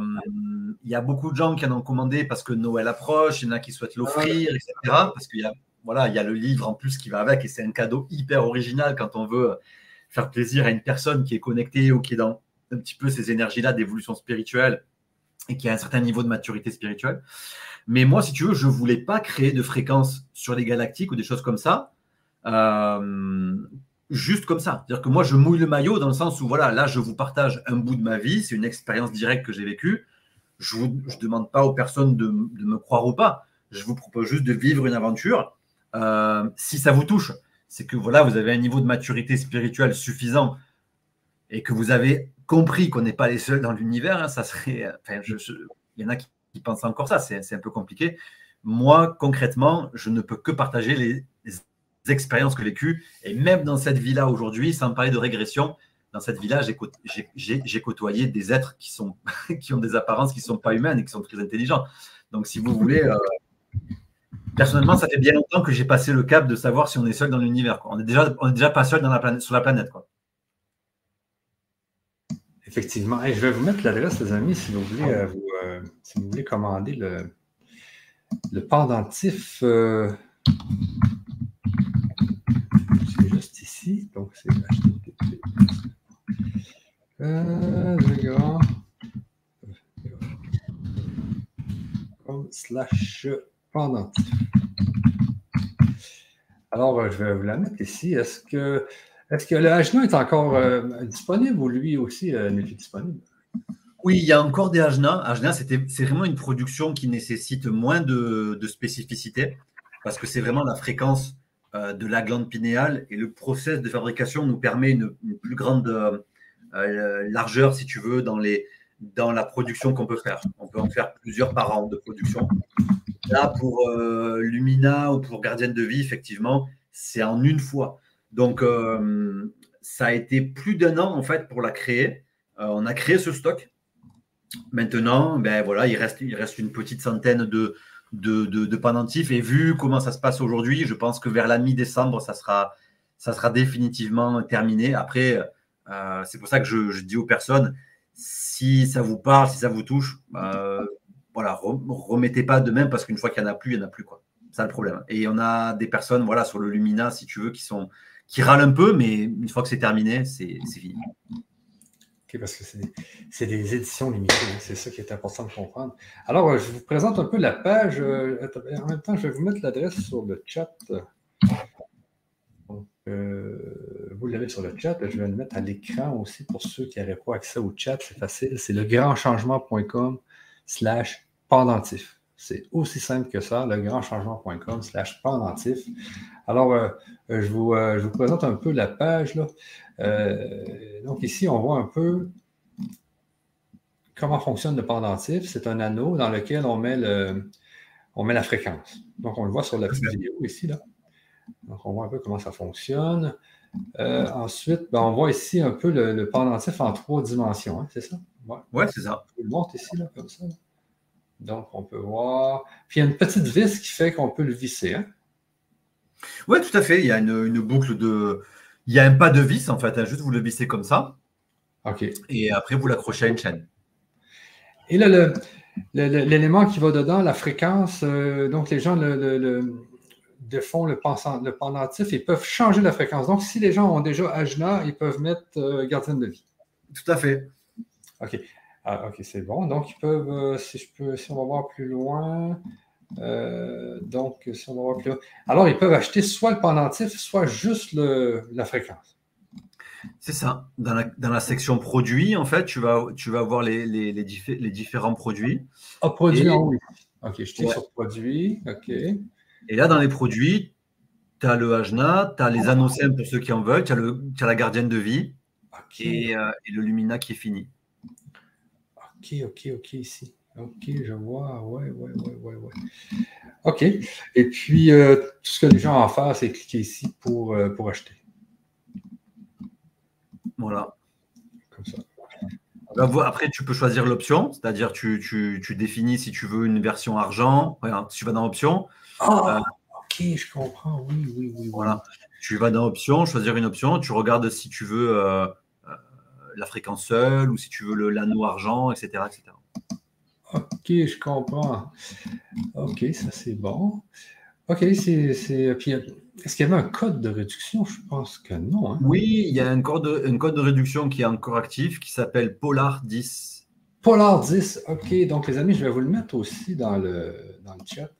il y a beaucoup de gens qui en ont commandé parce que Noël approche, il y en a qui souhaitent l'offrir, etc. Parce qu'il y a, voilà, il y a le livre en plus qui va avec et c'est un cadeau hyper original quand on veut faire plaisir à une personne qui est connectée ou qui est dans un petit peu ces énergies-là d'évolution spirituelle et qui a un certain niveau de maturité spirituelle. Mais moi, si tu veux, je ne voulais pas créer de fréquences sur les galactiques ou des choses comme ça, euh, juste comme ça. C'est-à-dire que moi, je mouille le maillot dans le sens où, voilà, là, je vous partage un bout de ma vie, c'est une expérience directe que j'ai vécue. Je ne demande pas aux personnes de, me croire ou pas. Je vous propose juste de vivre une aventure. Euh, si ça vous touche, c'est que voilà, vous avez un niveau de maturité spirituelle suffisant et que vous avez compris qu'on n'est pas les seuls dans l'univers, hein, ça serait. Enfin, il y en a qui, pensent encore ça, c'est un peu compliqué. Moi, concrètement, je ne peux que partager les, expériences que j'ai vécues. Et même dans cette vie-là aujourd'hui, sans parler de régression, dans cette vie-là, j'ai côtoyé des êtres qui, sont, [laughs] qui ont des apparences qui ne sont pas humaines et qui sont très intelligents. Donc, si vous voulez, euh, Personnellement, ça fait bien longtemps que j'ai passé le cap de savoir si on est seul dans l'univers. On n'est déjà, déjà pas seul dans la planète, sur la planète. Quoi. Effectivement. je vais vous mettre l'adresse, les amis, si vous voulez, euh, euh, si vous voulez commander le, le pendentif. Euh, c'est juste ici. Donc, c'est HTTP. slash Alors, je vais vous la mettre ici. Est-ce que, le Ajna est encore disponible ou lui aussi n'est plus disponible? Oui, il y a encore des Ajna. Ajna, c'est vraiment une production qui nécessite moins de, de spécificité parce que c'est vraiment la fréquence euh, de la glande pinéale et le process de fabrication nous permet une, plus grande euh, largeur, si tu veux, dans la production qu'on peut faire. On peut en faire plusieurs par an de production. Là, pour euh, Lumina ou pour Gardienne de vie, effectivement, c'est en une fois. Donc, ça a été plus d'un an en fait pour la créer. on a créé ce stock. Maintenant, ben voilà, il reste, il reste une petite centaine de, de, de, pendentifs. Et vu comment ça se passe aujourd'hui, je pense que vers la mi-décembre, ça sera, ça sera définitivement terminé. Après, euh, c'est pour ça que je, dis aux personnes, si ça vous parle, si ça vous touche, euh, voilà, remettez pas de même parce qu'une fois qu'il n'y en a plus, il n'y en a plus. quoi. C'est le problème. Et on a des personnes voilà, sur le Lumina, si tu veux, qui, sont, qui râlent un peu, mais une fois que c'est terminé, c'est fini parce que c'est des éditions limitées. Hein. c'est ça qui est important de comprendre. Alors, euh, je vous présente un peu la page. Euh, en même temps, je vais vous mettre l'adresse sur le chat. Euh, vous l'avez sur le chat. Je vais le mettre à l'écran aussi pour ceux qui n'auraient pas accès au chat. C'est facile. C'est legrandchangement.com slash pendentif. C'est aussi simple que ça, legrandchangement.com slash pendentif. Alors, je, vous, je, vous, présente un peu la page. Là. Euh, donc ici, on voit un peu comment fonctionne le pendentif. C'est un anneau dans lequel on met, le, on met la fréquence. Donc on le voit sur la petite vidéo ici. Là. Donc on voit un peu comment ça fonctionne. Euh, ensuite, ben, on voit ici un peu le, pendentif en trois dimensions, hein, c'est ça? Oui, ouais, c'est ça. On le montre ici, là, comme ça. Donc, on peut voir. Puis, il y a une petite vis qui fait qu'on peut le visser. Hein? Oui, tout à fait. Il y a une boucle de, il y a un pas de vis, en fait. Hein, juste vous le vissez comme ça. OK. Et après, vous l'accrochez à une chaîne. Et là, l'élément qui va dedans, la fréquence, euh, donc les gens le, font le, le pendentif, ils peuvent changer la fréquence. Donc, si les gens ont déjà Ajna, ils peuvent mettre euh, gardienne de vie. Tout à fait. OK. Ah, OK, c'est bon. Donc, ils peuvent, euh, si je peux, si on va voir plus loin, euh, donc, si on va voir plus Alors, ils peuvent acheter soit le pendentif, soit juste la fréquence. C'est ça. Dans la, section produits, en fait, tu vas, tu vas voir les, les, les, différents produits. Ah, produits en haut. OK, je clique sur produits. OK. Et là, dans les produits, tu as le Hajna, tu as les annocèmes pour ceux qui en veulent, tu as, la gardienne de vie et, euh, et, le Lumina qui est fini. OK, OK, OK, ici. OK, je vois. Ouais, ouais, ouais, ouais, ouais. OK. Et puis, euh, tout ce que les gens ont à faire, c'est cliquer ici pour, euh, pour acheter. Voilà. Comme ça. Après, tu peux choisir l'option, c'est-à-dire tu, tu, tu, définis si tu veux une version argent. Regarde, tu vas dans option. Ah, ok, je comprends. Oui, oui, oui. Voilà. Tu vas dans option, choisir une option. Tu regardes si tu veux euh, la fréquence seule ou si tu veux l'anneau argent, etc., etc. OK, je comprends. OK, ça c'est bon. OK, c'est. Puis, est-ce qu'il y avait un code de réduction? Je pense que non. Hein. Oui, il y a un code, de, code de réduction qui est encore actif qui s'appelle Polar 10. Polar 10, OK. Donc, les amis, je vais vous le mettre aussi dans le, dans le chat.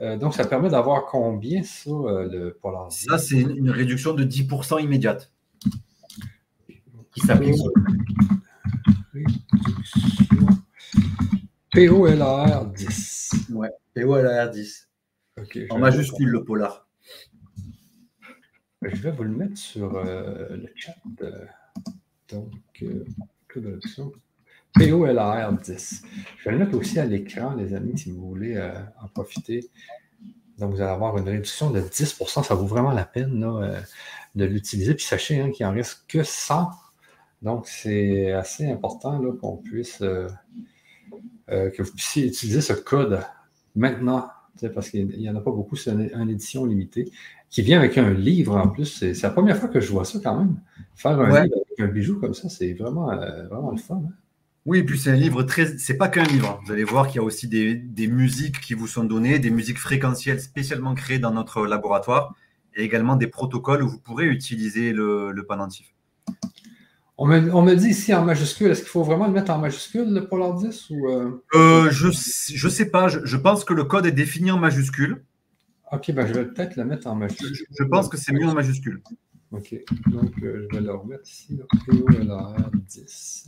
Euh, donc, ça permet d'avoir combien ça, euh, le Polar 10? Ça, c'est une, réduction de 10% immédiate qui s'applique. Réduction. POLAR 10. Ouais, POLAR 10. en majuscule, le polar. Je vais vous le mettre sur euh, le chat. donc, euh, POLAR 10. Je vais le mettre aussi à l'écran, les amis, si vous voulez euh, en profiter. Donc, vous allez avoir une réduction de 10% Ça vaut vraiment la peine de l'utiliser. Puis sachez hein, qu'il en reste que 100. Donc, c'est assez important qu'on puisse euh, que vous puissiez utiliser ce code maintenant, parce qu'il n'y en a pas beaucoup, c'est une, édition limitée, qui vient avec un livre en plus. C'est la première fois que je vois ça quand même. Faire un livre avec un bijou comme ça, c'est vraiment, euh, vraiment le fun. Hein. Oui, et puis c'est un livre très. C'est pas qu'un livre. Vous allez voir qu'il y a aussi des, des, musiques qui vous sont données, des musiques fréquentielles spécialement créées dans notre laboratoire, et également des protocoles où vous pourrez utiliser le, le pendentif. On me, dit ici en majuscule, est-ce qu'il faut vraiment le mettre en majuscule, le Polar 10 ou euh? Euh, Je ne sais pas. Je, pense que le code est défini en majuscule. OK, ben je vais peut-être le mettre en majuscule. Je, pense que c'est mieux en majuscule. OK. Donc, euh, je vais le remettre ici. POLR 10.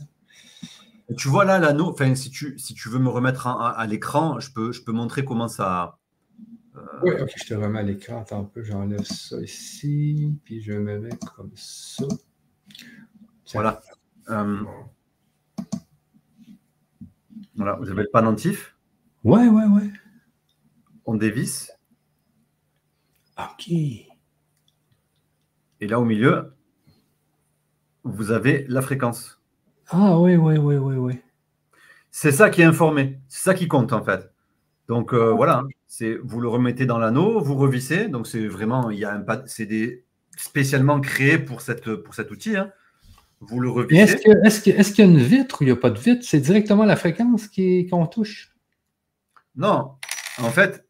Tu vois là l'anneau, enfin, si tu, si tu veux me remettre à, l'écran, je peux, je peux montrer comment ça. Oui, ok, je te remets à l'écran. Attends un peu, j'enlève ça ici, puis je me mets comme ça. Voilà. Euh, voilà, vous avez le pendentif. Ouais, ouais, ouais. On dévisse. Ok. Et là au milieu, vous avez la fréquence. Ah oui, oui, oui, oui, oui. C'est ça qui est informé, c'est ça qui compte en fait. Donc euh, voilà, c'est vous le remettez dans l'anneau, vous revissez. Donc c'est vraiment, il y a un c'est des spécialement créé pour cette pour cet outil. Hein. Vous le. Est-ce qu'il est y a une vitre ou il n'y a pas de vitre? C'est directement la fréquence qu'on touche? Non, en fait,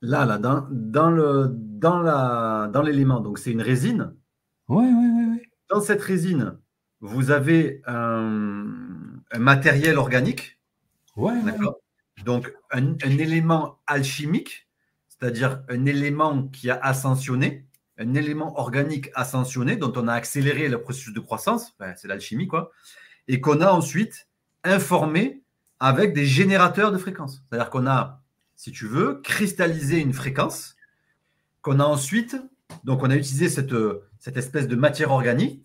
là, là, dans, dans le dans la dans l'élément, donc c'est une résine. Oui, oui, oui, oui. Dans cette résine, vous avez un, matériel organique. Ouais, d'accord. Donc, un, élément alchimique, c'est-à-dire un élément qui a ascensionné, un élément organique ascensionné dont on a accéléré le processus de croissance, c'est l'alchimie, quoi, et qu'on a ensuite informé avec des générateurs de fréquences. C'est-à-dire qu'on a, si tu veux, cristallisé une fréquence, qu'on a ensuite, donc on a utilisé cette, cette espèce de matière organique,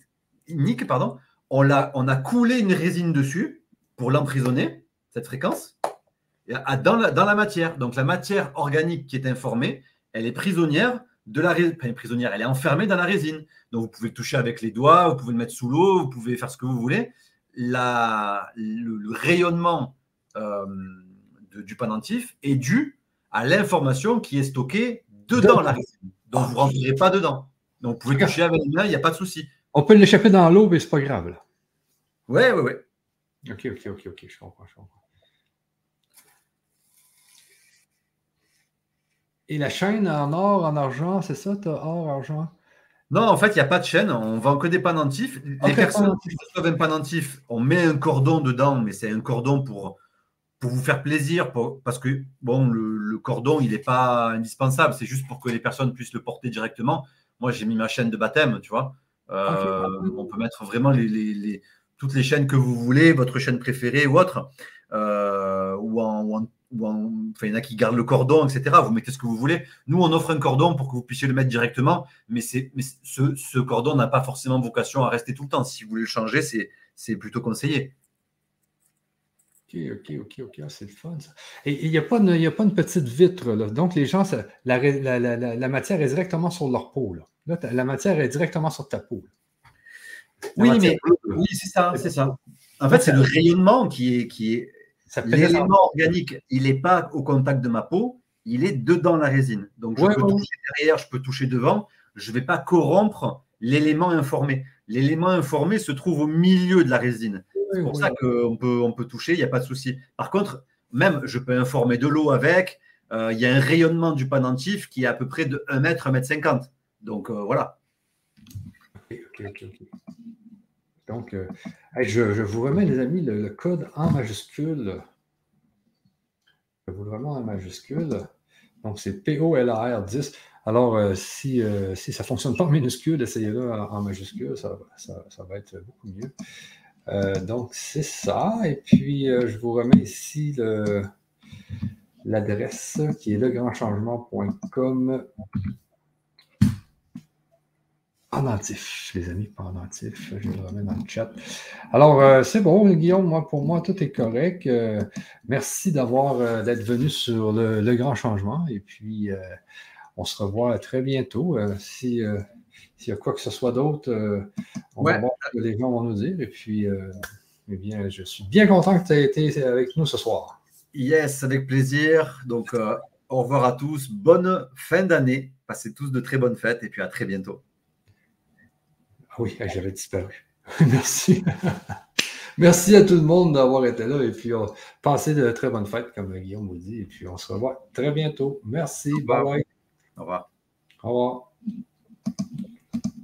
pardon, on a, on a coulé une résine dessus pour l'emprisonner, cette fréquence, dans la matière. Donc la matière organique qui est informée, elle est prisonnière de la résine. prisonnière, elle est enfermée dans la résine. Donc vous pouvez le toucher avec les doigts, vous pouvez le mettre sous l'eau, vous pouvez faire ce que vous voulez. La, le, rayonnement euh, du pendentif est dû à l'information qui est stockée dedans la résine. Donc vous ne rentrerez pas dedans. Donc vous pouvez toucher avec les mains, il n'y a pas de souci. On peut l'échapper dans l'eau, mais c'est pas grave. Là. Ouais, ouais, ouais. Ok, ok, ok, ok, je comprends, je comprends. Et la chaîne en or, en argent, c'est ça? Tu as or, argent? Non, en fait, il n'y a pas de chaîne. On vend que des pendentifs. Les personnes qui reçoivent un pendentif, on met un cordon dedans, mais c'est un cordon pour, pour vous faire plaisir, parce que bon, le, cordon, il n'est pas indispensable. C'est juste pour que les personnes puissent le porter directement. Moi, j'ai mis ma chaîne de baptême, tu vois. Euh, on peut mettre vraiment les, toutes les chaînes que vous voulez, votre chaîne préférée ou autre. Euh, ou en, enfin, il y en a qui gardent le cordon, etc. Vous mettez ce que vous voulez. Nous, on offre un cordon pour que vous puissiez le mettre directement, mais, mais ce, ce, cordon n'a pas forcément vocation à rester tout le temps. Si vous voulez le changer, c'est plutôt conseillé. Ok, ok, ok, ok, ah, c'est le fun ça. Et il n'y a, pas une, a pas une petite vitre, là. donc les gens, la, la, la, la, matière est directement sur leur peau. Là. la matière est directement sur ta peau. Oui, mais oui, c'est ça, c'est ça. En fait, c'est le rayonnement qui est, qui est L'élément organique, il n'est pas au contact de ma peau, il est dedans la résine. Donc, je peux toucher derrière, je peux toucher devant. Je ne vais pas corrompre l'élément informé. L'élément informé se trouve au milieu de la résine. C'est pour ça qu'on peut, on peut toucher, il n'y a pas de souci. Par contre, même, je peux informer de l'eau avec. Euh, il y a un rayonnement du pendentif qui est à peu près de 1 mètre, 1 mètre 50. Donc, euh, voilà. Ok, ok, ok. Donc, euh, je, vous remets, les amis, le, code en majuscule. Je vous le remets en majuscule. Donc, c'est POLR 10. Alors, euh, si, euh, si, ça ne fonctionne pas en minuscule, essayez-le en, majuscule, ça, va être beaucoup mieux. donc, c'est ça. Et puis, je vous remets ici l'adresse qui est legrandchangement.com pendentif, les amis, pendentif. Je le remets dans le chat. Alors, euh, c'est bon, Guillaume, moi, pour moi, tout est correct. Euh, merci d'avoir euh, d'être venu sur le, grand changement. Et puis, on se revoit très bientôt. si s'il y a quoi que ce soit d'autre, on va voir ce que les gens vont nous dire. Et puis, eh bien, je suis bien content que tu aies été avec nous ce soir. Yes, avec plaisir. Donc, au revoir à tous. Bonne fin d'année. Passez tous de très bonnes fêtes et puis à très bientôt. Oui, [laughs] j'avais disparu. [laughs] Merci. [laughs] Merci à tout le monde d'avoir été là et puis passez de très bonnes fêtes, comme Guillaume vous dit. Et puis on se revoit très bientôt. Merci. Bye bye. Au revoir. Au revoir.